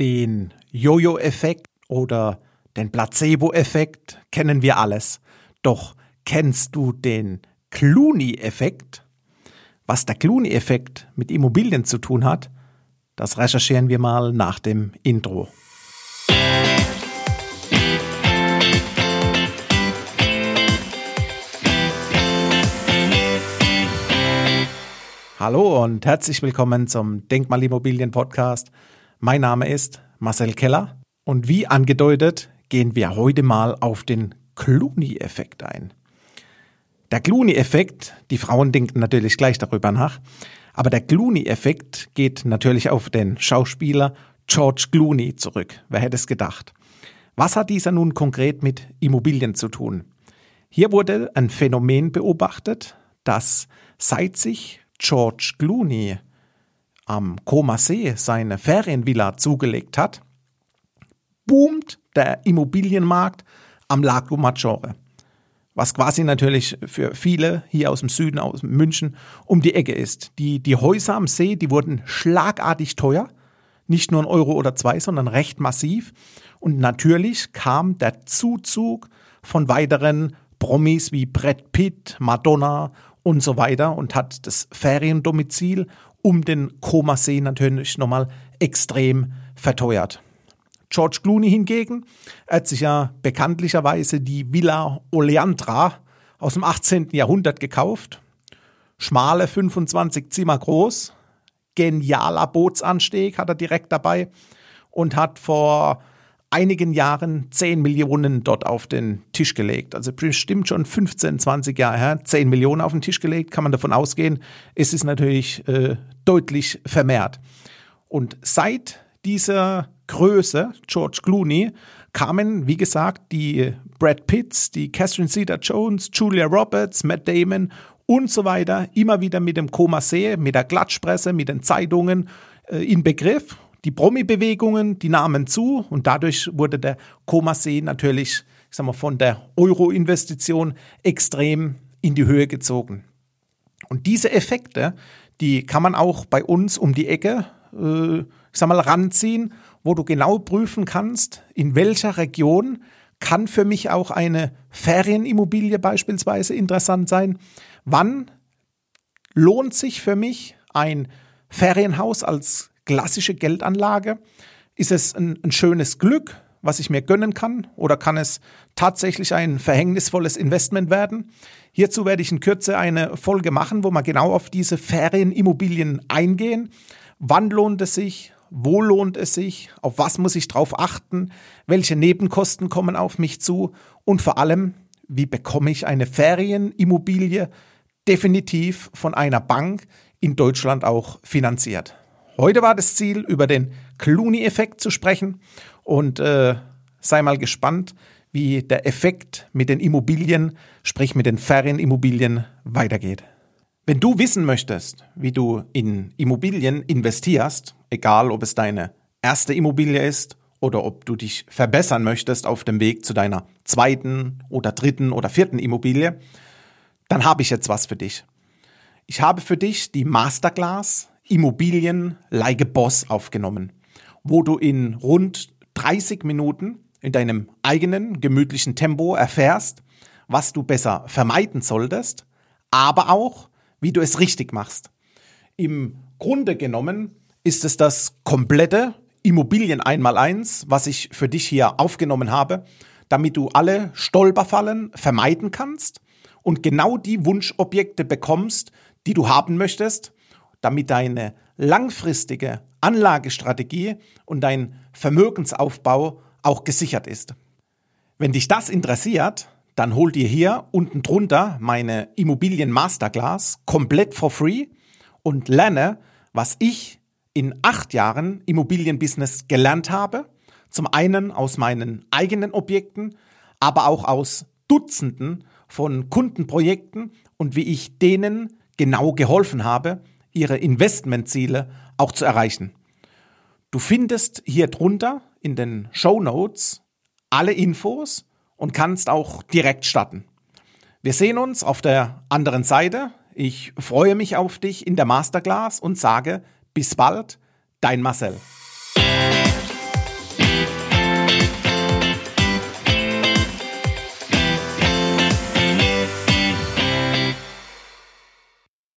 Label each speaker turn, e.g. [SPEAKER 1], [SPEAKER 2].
[SPEAKER 1] Den Jojo-Effekt oder den Placebo-Effekt kennen wir alles. Doch kennst du den Clooney-Effekt? Was der Clooney-Effekt mit Immobilien zu tun hat, das recherchieren wir mal nach dem Intro. Hallo und herzlich willkommen zum Denkmalimmobilien Podcast. Mein Name ist Marcel Keller und wie angedeutet gehen wir heute mal auf den Clooney-Effekt ein. Der Clooney-Effekt, die Frauen denken natürlich gleich darüber nach, aber der Clooney-Effekt geht natürlich auf den Schauspieler George Clooney zurück. Wer hätte es gedacht? Was hat dieser nun konkret mit Immobilien zu tun? Hier wurde ein Phänomen beobachtet, dass seit sich George Clooney am Koma See seine Ferienvilla zugelegt hat, boomt der Immobilienmarkt am Lago Maggiore. Was quasi natürlich für viele hier aus dem Süden, aus München, um die Ecke ist. Die, die Häuser am See, die wurden schlagartig teuer. Nicht nur ein Euro oder zwei, sondern recht massiv. Und natürlich kam der Zuzug von weiteren Promis wie Brad Pitt, Madonna und so weiter und hat das Feriendomizil um den Komasee natürlich nochmal extrem verteuert. George Clooney hingegen hat sich ja bekanntlicherweise die Villa Oleandra aus dem 18. Jahrhundert gekauft. Schmale 25 Zimmer groß, genialer Bootsanstieg hat er direkt dabei und hat vor einigen Jahren 10 Millionen dort auf den Tisch gelegt. Also bestimmt schon 15, 20 Jahre her, 10 Millionen auf den Tisch gelegt, kann man davon ausgehen. Es ist natürlich äh, deutlich vermehrt. Und seit dieser Größe, George Clooney, kamen, wie gesagt, die Brad Pitts, die Catherine Zeta-Jones, Julia Roberts, Matt Damon und so weiter immer wieder mit dem Koma See, mit der Klatschpresse, mit den Zeitungen äh, in Begriff die Promi-Bewegungen, die nahmen zu und dadurch wurde der Komasee natürlich, ich sag mal, von der Euro-Investition extrem in die Höhe gezogen. Und diese Effekte, die kann man auch bei uns um die Ecke, äh, ich sag mal, ranziehen, wo du genau prüfen kannst, in welcher Region kann für mich auch eine Ferienimmobilie beispielsweise interessant sein. Wann lohnt sich für mich ein Ferienhaus als klassische Geldanlage? Ist es ein, ein schönes Glück, was ich mir gönnen kann? Oder kann es tatsächlich ein verhängnisvolles Investment werden? Hierzu werde ich in Kürze eine Folge machen, wo wir genau auf diese Ferienimmobilien eingehen. Wann lohnt es sich? Wo lohnt es sich? Auf was muss ich drauf achten? Welche Nebenkosten kommen auf mich zu? Und vor allem, wie bekomme ich eine Ferienimmobilie definitiv von einer Bank in Deutschland auch finanziert? Heute war das Ziel, über den Clooney-Effekt zu sprechen und äh, sei mal gespannt, wie der Effekt mit den Immobilien, sprich mit den Ferienimmobilien, weitergeht. Wenn du wissen möchtest, wie du in Immobilien investierst, egal ob es deine erste Immobilie ist oder ob du dich verbessern möchtest auf dem Weg zu deiner zweiten oder dritten oder vierten Immobilie, dann habe ich jetzt was für dich. Ich habe für dich die Masterclass Immobilien like a Boss aufgenommen, wo du in rund 30 Minuten in deinem eigenen gemütlichen Tempo erfährst, was du besser vermeiden solltest, aber auch, wie du es richtig machst. Im Grunde genommen ist es das komplette Immobilien einmal eins, was ich für dich hier aufgenommen habe, damit du alle Stolperfallen vermeiden kannst und genau die Wunschobjekte bekommst, die du haben möchtest, damit deine langfristige Anlagestrategie und dein Vermögensaufbau auch gesichert ist. Wenn dich das interessiert, dann hol dir hier unten drunter meine Immobilien Masterclass komplett for free und lerne, was ich in acht Jahren Immobilienbusiness gelernt habe. Zum einen aus meinen eigenen Objekten, aber auch aus Dutzenden von Kundenprojekten und wie ich denen genau geholfen habe, ihre Investmentziele auch zu erreichen. Du findest hier drunter in den Show Notes alle Infos und kannst auch direkt starten. Wir sehen uns auf der anderen Seite. Ich freue mich auf dich in der Masterclass und sage bis bald, dein Marcel.